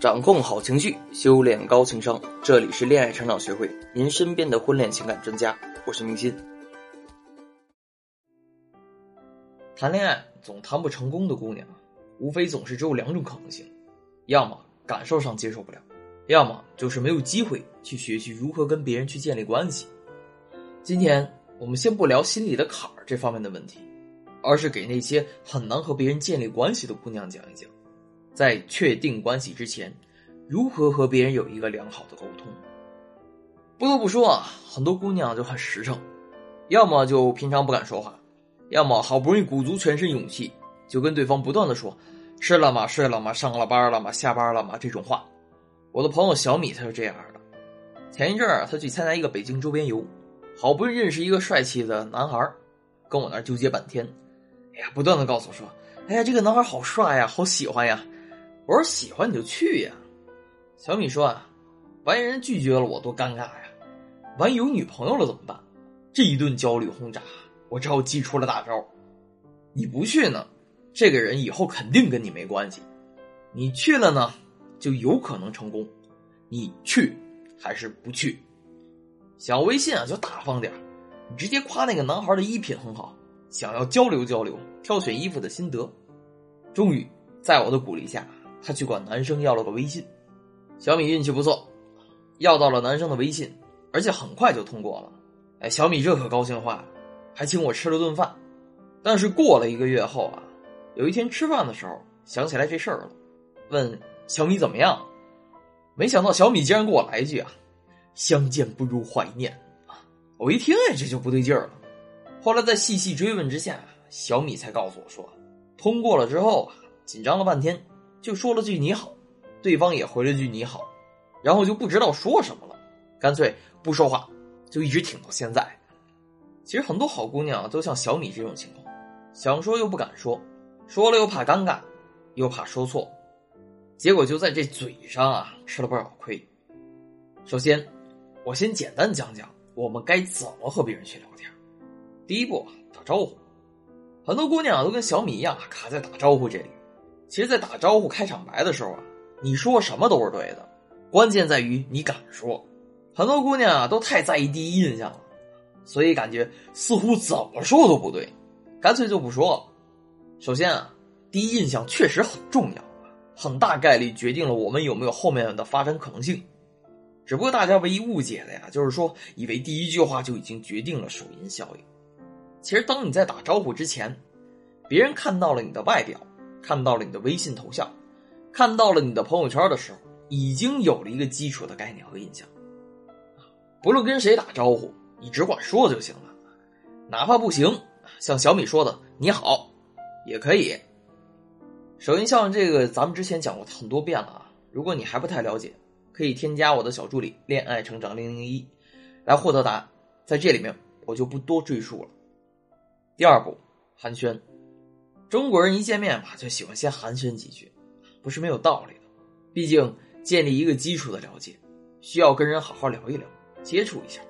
掌控好情绪，修炼高情商。这里是恋爱成长学会，您身边的婚恋情感专家。我是明心。谈恋爱总谈不成功的姑娘，无非总是只有两种可能性：要么感受上接受不了，要么就是没有机会去学习如何跟别人去建立关系。今天我们先不聊心里的坎儿这方面的问题，而是给那些很难和别人建立关系的姑娘讲一讲。在确定关系之前，如何和别人有一个良好的沟通？不得不说啊，很多姑娘就很实诚，要么就平常不敢说话，要么好不容易鼓足全身勇气，就跟对方不断的说“吃了吗？睡了吗？上了班了吗？下班了吗？”这种话。我的朋友小米他是这样的，前一阵儿他去参加一个北京周边游，好不容易认识一个帅气的男孩，跟我那儿纠结半天，哎呀，不断的告诉我说：“哎呀，这个男孩好帅呀，好喜欢呀。”我说喜欢你就去呀，小米说啊，万一人拒绝了我多尴尬呀，万一有女朋友了怎么办？这一顿焦虑轰炸，我只好祭出了大招。你不去呢，这个人以后肯定跟你没关系；你去了呢，就有可能成功。你去还是不去？小微信啊，就大方点你直接夸那个男孩的衣品很好，想要交流交流挑选衣服的心得。终于在我的鼓励下。他去管男生要了个微信，小米运气不错，要到了男生的微信，而且很快就通过了。哎，小米这可高兴坏了，还请我吃了顿饭。但是过了一个月后啊，有一天吃饭的时候想起来这事儿了，问小米怎么样？没想到小米竟然给我来一句啊：“相见不如怀念啊！”我一听哎，这就不对劲儿了。后来在细细追问之下，小米才告诉我说，通过了之后啊，紧张了半天。就说了句你好，对方也回了句你好，然后就不知道说什么了，干脆不说话，就一直挺到现在。其实很多好姑娘都像小米这种情况，想说又不敢说，说了又怕尴尬，又怕说错，结果就在这嘴上啊吃了不少亏。首先，我先简单讲讲我们该怎么和别人去聊天。第一步，打招呼。很多姑娘都跟小米一样卡在打招呼这里。其实，在打招呼开场白的时候啊，你说什么都是对的，关键在于你敢说。很多姑娘啊都太在意第一印象了，所以感觉似乎怎么说都不对，干脆就不说了。首先啊，第一印象确实很重要，很大概率决定了我们有没有后面的发展可能性。只不过大家唯一误解的呀，就是说以为第一句话就已经决定了首因效应。其实，当你在打招呼之前，别人看到了你的外表。看到了你的微信头像，看到了你的朋友圈的时候，已经有了一个基础的概念和印象。不论跟谁打招呼，你只管说就行了，哪怕不行，像小米说的“你好”，也可以。首先，像这个咱们之前讲过很多遍了啊，如果你还不太了解，可以添加我的小助理“恋爱成长零零一”来获得答案。在这里面，我就不多赘述了。第二步，寒暄。中国人一见面吧，就喜欢先寒暄几句，不是没有道理的。毕竟建立一个基础的了解，需要跟人好好聊一聊，接触一下，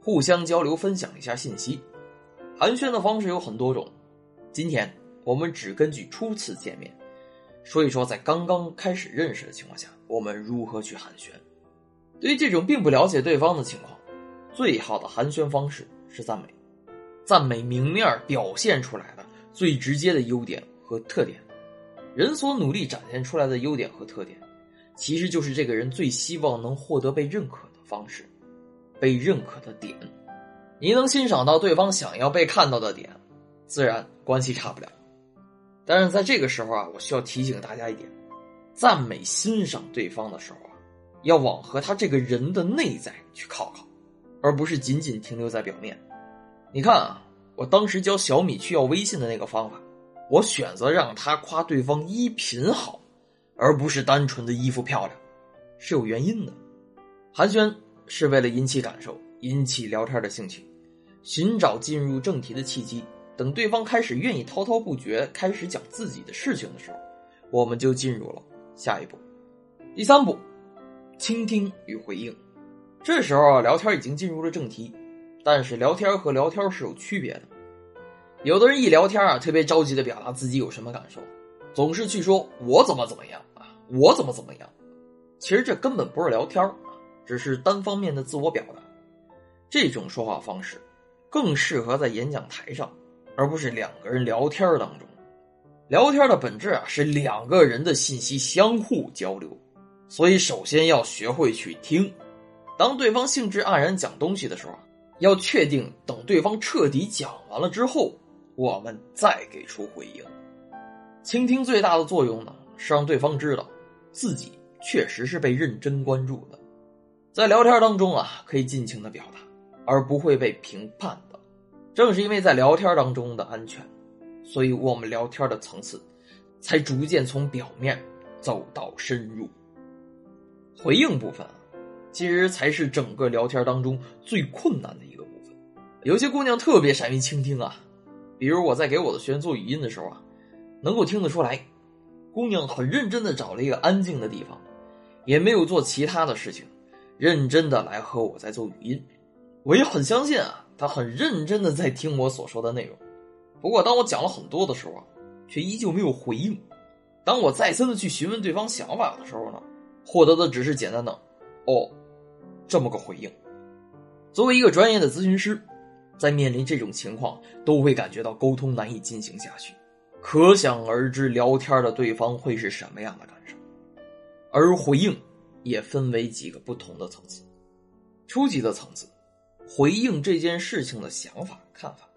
互相交流，分享一下信息。寒暄的方式有很多种，今天我们只根据初次见面，说一说在刚刚开始认识的情况下，我们如何去寒暄。对于这种并不了解对方的情况，最好的寒暄方式是赞美，赞美明面表现出来的。最直接的优点和特点，人所努力展现出来的优点和特点，其实就是这个人最希望能获得被认可的方式，被认可的点。你能欣赏到对方想要被看到的点，自然关系差不了。但是在这个时候啊，我需要提醒大家一点：赞美欣赏对方的时候啊，要往和他这个人的内在去靠靠，而不是仅仅停留在表面。你看啊。我当时教小米去要微信的那个方法，我选择让他夸对方衣品好，而不是单纯的衣服漂亮，是有原因的。寒暄是为了引起感受，引起聊天的兴趣，寻找进入正题的契机。等对方开始愿意滔滔不绝，开始讲自己的事情的时候，我们就进入了下一步。第三步，倾听与回应。这时候啊聊天已经进入了正题。但是聊天和聊天是有区别的，有的人一聊天啊，特别着急的表达自己有什么感受，总是去说我怎么怎么样啊，我怎么怎么样，其实这根本不是聊天只是单方面的自我表达。这种说话方式更适合在演讲台上，而不是两个人聊天当中。聊天的本质啊，是两个人的信息相互交流，所以首先要学会去听。当对方兴致盎然讲东西的时候，要确定等对方彻底讲完了之后，我们再给出回应。倾听最大的作用呢，是让对方知道自己确实是被认真关注的。在聊天当中啊，可以尽情的表达，而不会被评判的。正是因为在聊天当中的安全，所以我们聊天的层次才逐渐从表面走到深入。回应部分啊，其实才是整个聊天当中最困难的一个部分。有些姑娘特别善于倾听啊，比如我在给我的学员做语音的时候啊。能够听得出来，姑娘很认真的找了一个安静的地方，也没有做其他的事情，认真的来和我在做语音。我也很相信啊，她很认真的在听我所说的内容。不过，当我讲了很多的时候啊，却依旧没有回应。当我再三的去询问对方想法的时候呢，获得的只是简单的“哦”这么个回应。作为一个专业的咨询师，在面临这种情况，都会感觉到沟通难以进行下去。可想而知，聊天的对方会是什么样的感受，而回应也分为几个不同的层次。初级的层次，回应这件事情的想法、看法。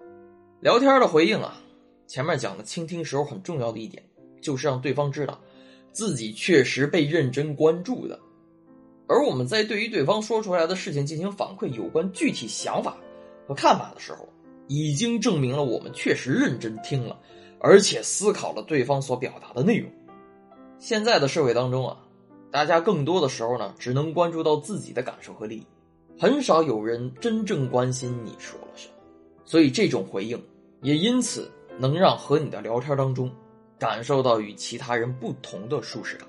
聊天的回应啊，前面讲的倾听时候很重要的一点，就是让对方知道自己确实被认真关注的。而我们在对于对方说出来的事情进行反馈有关具体想法和看法的时候，已经证明了我们确实认真听了。而且思考了对方所表达的内容。现在的社会当中啊，大家更多的时候呢，只能关注到自己的感受和利益，很少有人真正关心你说了什么。所以这种回应也因此能让和你的聊天当中感受到与其他人不同的舒适感。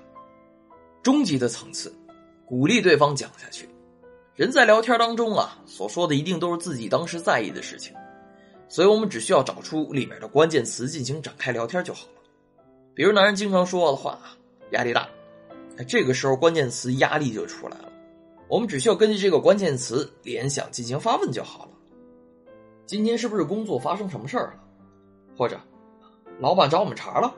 终极的层次，鼓励对方讲下去。人在聊天当中啊，所说的一定都是自己当时在意的事情。所以我们只需要找出里面的关键词进行展开聊天就好了。比如男人经常说的话啊，压力大，这个时候关键词压力就出来了。我们只需要根据这个关键词联想进行发问就好了。今天是不是工作发生什么事儿了？或者，老板找我们茬了？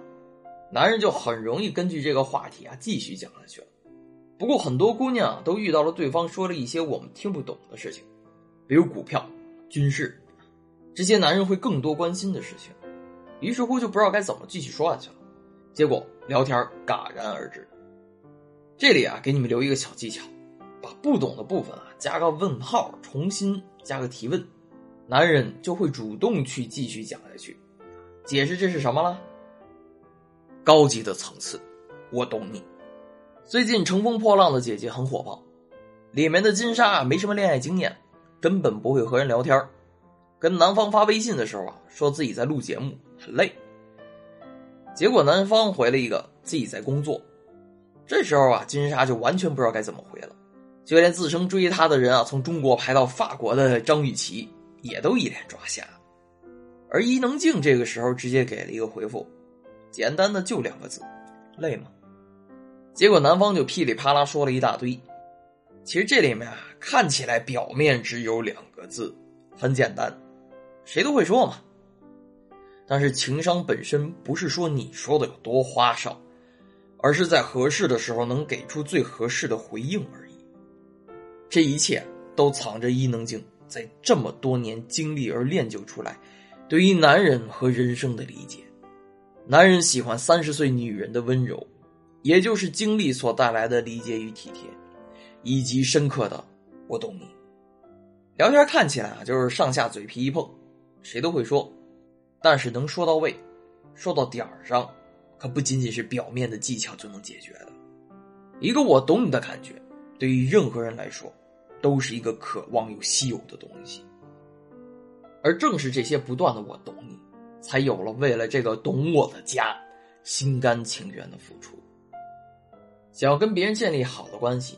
男人就很容易根据这个话题啊继续讲下去了。不过很多姑娘都遇到了对方说了一些我们听不懂的事情，比如股票、军事。这些男人会更多关心的事情，于是乎就不知道该怎么继续说下去了，结果聊天戛然而止。这里啊，给你们留一个小技巧，把不懂的部分啊加个问号，重新加个提问，男人就会主动去继续讲下去。解释这是什么了？高级的层次，我懂你。最近《乘风破浪的姐姐》很火爆，里面的金莎没什么恋爱经验，根本不会和人聊天跟男方发微信的时候啊，说自己在录节目，很累。结果男方回了一个自己在工作。这时候啊，金莎就完全不知道该怎么回了。就连自称追她的人啊，从中国排到法国的张雨绮也都一脸抓瞎。而伊能静这个时候直接给了一个回复，简单的就两个字：累吗？结果男方就噼里啪啦说了一大堆。其实这里面啊，看起来表面只有两个字，很简单。谁都会说嘛，但是情商本身不是说你说的有多花哨，而是在合适的时候能给出最合适的回应而已。这一切都藏着伊能静在这么多年经历而练就出来，对于男人和人生的理解。男人喜欢三十岁女人的温柔，也就是经历所带来的理解与体贴，以及深刻的“我懂你”。聊天看起来啊，就是上下嘴皮一碰。谁都会说，但是能说到位，说到点儿上，可不仅仅是表面的技巧就能解决的。一个我懂你的感觉，对于任何人来说，都是一个渴望又稀有的东西。而正是这些不断的我懂你，才有了为了这个懂我的家，心甘情愿的付出。想要跟别人建立好的关系，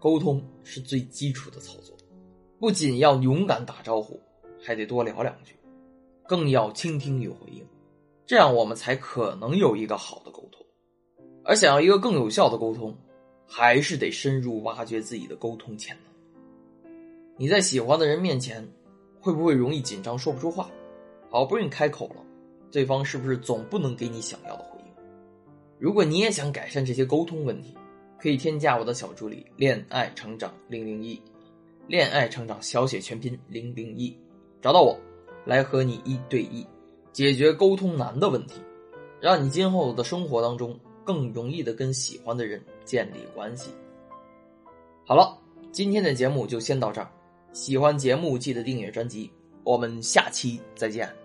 沟通是最基础的操作，不仅要勇敢打招呼。还得多聊两句，更要倾听与回应，这样我们才可能有一个好的沟通。而想要一个更有效的沟通，还是得深入挖掘自己的沟通潜能。你在喜欢的人面前，会不会容易紧张说不出话？好不容易开口了，对方是不是总不能给你想要的回应？如果你也想改善这些沟通问题，可以添加我的小助理“恋爱成长零零一”，恋爱成长小写全拼零零一，找到我，来和你一对一解决沟通难的问题，让你今后的生活当中。更容易的跟喜欢的人建立关系。好了，今天的节目就先到这儿。喜欢节目记得订阅专辑，我们下期再见。